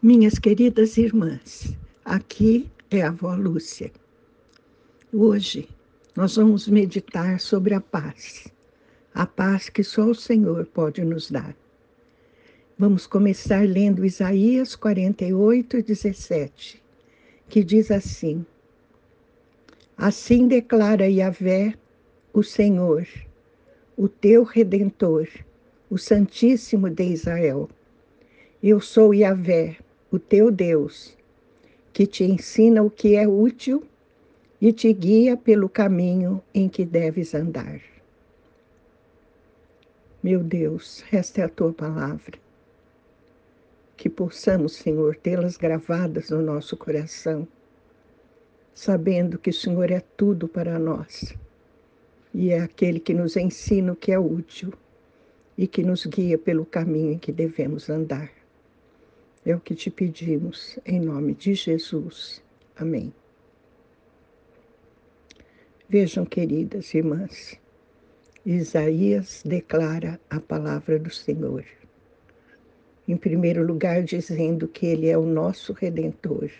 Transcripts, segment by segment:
Minhas queridas irmãs, aqui é a avó Lúcia. Hoje nós vamos meditar sobre a paz, a paz que só o Senhor pode nos dar. Vamos começar lendo Isaías 48, 17, que diz assim: Assim declara Yahvé, o Senhor, o teu redentor, o Santíssimo de Israel. Eu sou Yahvé, o teu Deus, que te ensina o que é útil e te guia pelo caminho em que deves andar. Meu Deus, esta é a tua palavra. Que possamos, Senhor, tê-las gravadas no nosso coração, sabendo que o Senhor é tudo para nós e é aquele que nos ensina o que é útil e que nos guia pelo caminho em que devemos andar. É o que te pedimos, em nome de Jesus. Amém. Vejam, queridas irmãs, Isaías declara a palavra do Senhor. Em primeiro lugar, dizendo que Ele é o nosso Redentor,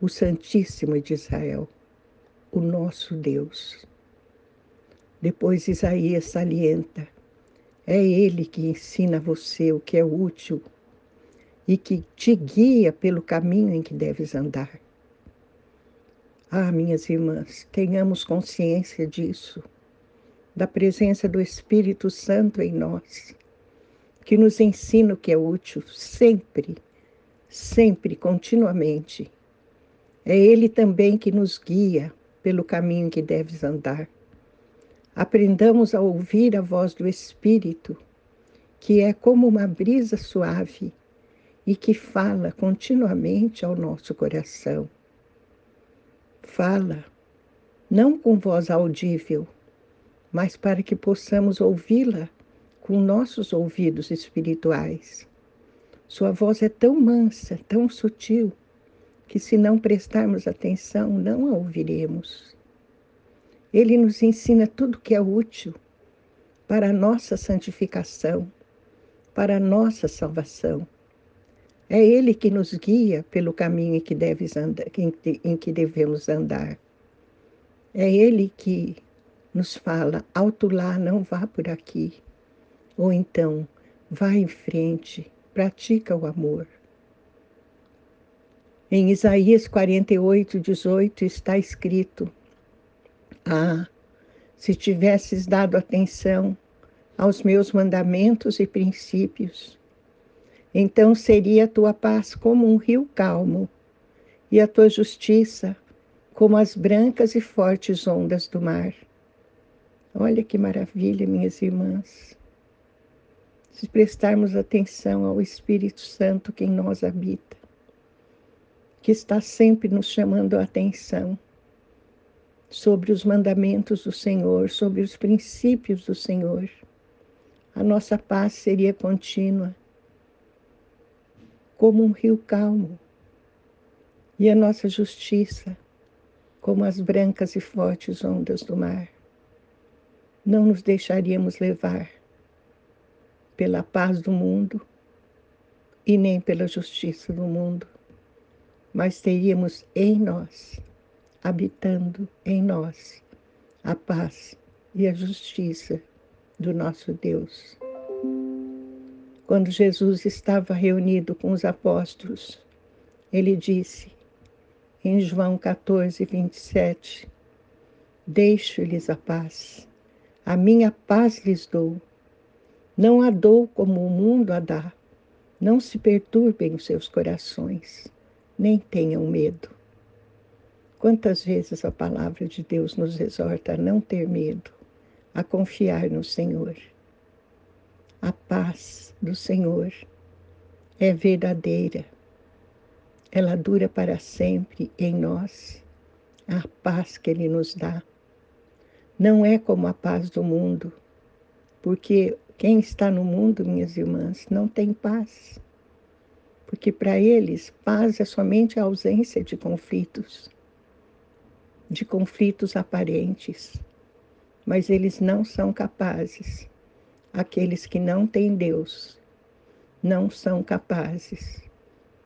o Santíssimo de Israel, o nosso Deus. Depois, Isaías salienta: é Ele que ensina a você o que é útil e que te guia pelo caminho em que deves andar. Ah, minhas irmãs, tenhamos consciência disso, da presença do Espírito Santo em nós, que nos ensina o que é útil sempre, sempre, continuamente. É Ele também que nos guia pelo caminho que deves andar. Aprendamos a ouvir a voz do Espírito, que é como uma brisa suave e que fala continuamente ao nosso coração. Fala, não com voz audível, mas para que possamos ouvi-la com nossos ouvidos espirituais. Sua voz é tão mansa, tão sutil, que se não prestarmos atenção, não a ouviremos. Ele nos ensina tudo que é útil para a nossa santificação, para a nossa salvação. É Ele que nos guia pelo caminho em que, deves andar, em que devemos andar. É Ele que nos fala: alto lá, não vá por aqui. Ou então, vá em frente, pratica o amor. Em Isaías 48, 18 está escrito: Ah, se tivesses dado atenção aos meus mandamentos e princípios, então seria a tua paz como um rio calmo, e a tua justiça como as brancas e fortes ondas do mar. Olha que maravilha, minhas irmãs. Se prestarmos atenção ao Espírito Santo que em nós habita, que está sempre nos chamando a atenção sobre os mandamentos do Senhor, sobre os princípios do Senhor, a nossa paz seria contínua como um rio calmo, e a nossa justiça como as brancas e fortes ondas do mar. Não nos deixaríamos levar pela paz do mundo e nem pela justiça do mundo, mas teríamos em nós, habitando em nós, a paz e a justiça do nosso Deus quando Jesus estava reunido com os apóstolos, ele disse, em João 14, 27, Deixo-lhes a paz, a minha paz lhes dou. Não a dou como o mundo a dá. Não se perturbem os seus corações, nem tenham medo. Quantas vezes a palavra de Deus nos exorta a não ter medo, a confiar no Senhor. A paz do Senhor é verdadeira. Ela dura para sempre em nós. A paz que Ele nos dá. Não é como a paz do mundo, porque quem está no mundo, minhas irmãs, não tem paz. Porque para eles, paz é somente a ausência de conflitos, de conflitos aparentes. Mas eles não são capazes Aqueles que não têm Deus não são capazes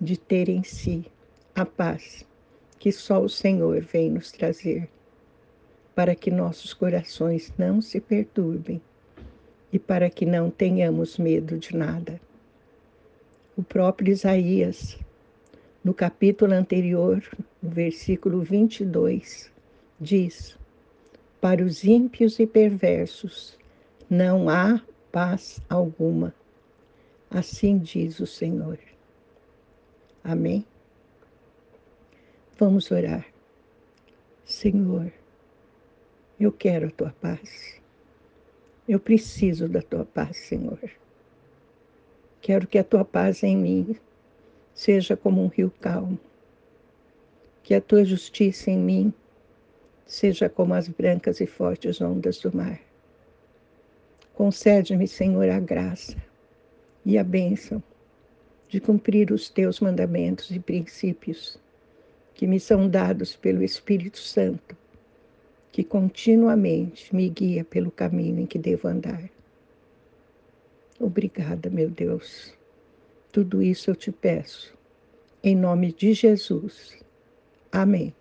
de ter em si a paz que só o Senhor vem nos trazer, para que nossos corações não se perturbem e para que não tenhamos medo de nada. O próprio Isaías, no capítulo anterior, no versículo 22, diz: Para os ímpios e perversos não há paz alguma. Assim diz o Senhor. Amém? Vamos orar. Senhor, eu quero a tua paz. Eu preciso da tua paz, Senhor. Quero que a tua paz em mim seja como um rio calmo. Que a tua justiça em mim seja como as brancas e fortes ondas do mar. Concede-me, Senhor, a graça e a bênção de cumprir os teus mandamentos e princípios que me são dados pelo Espírito Santo, que continuamente me guia pelo caminho em que devo andar. Obrigada, meu Deus. Tudo isso eu te peço. Em nome de Jesus. Amém.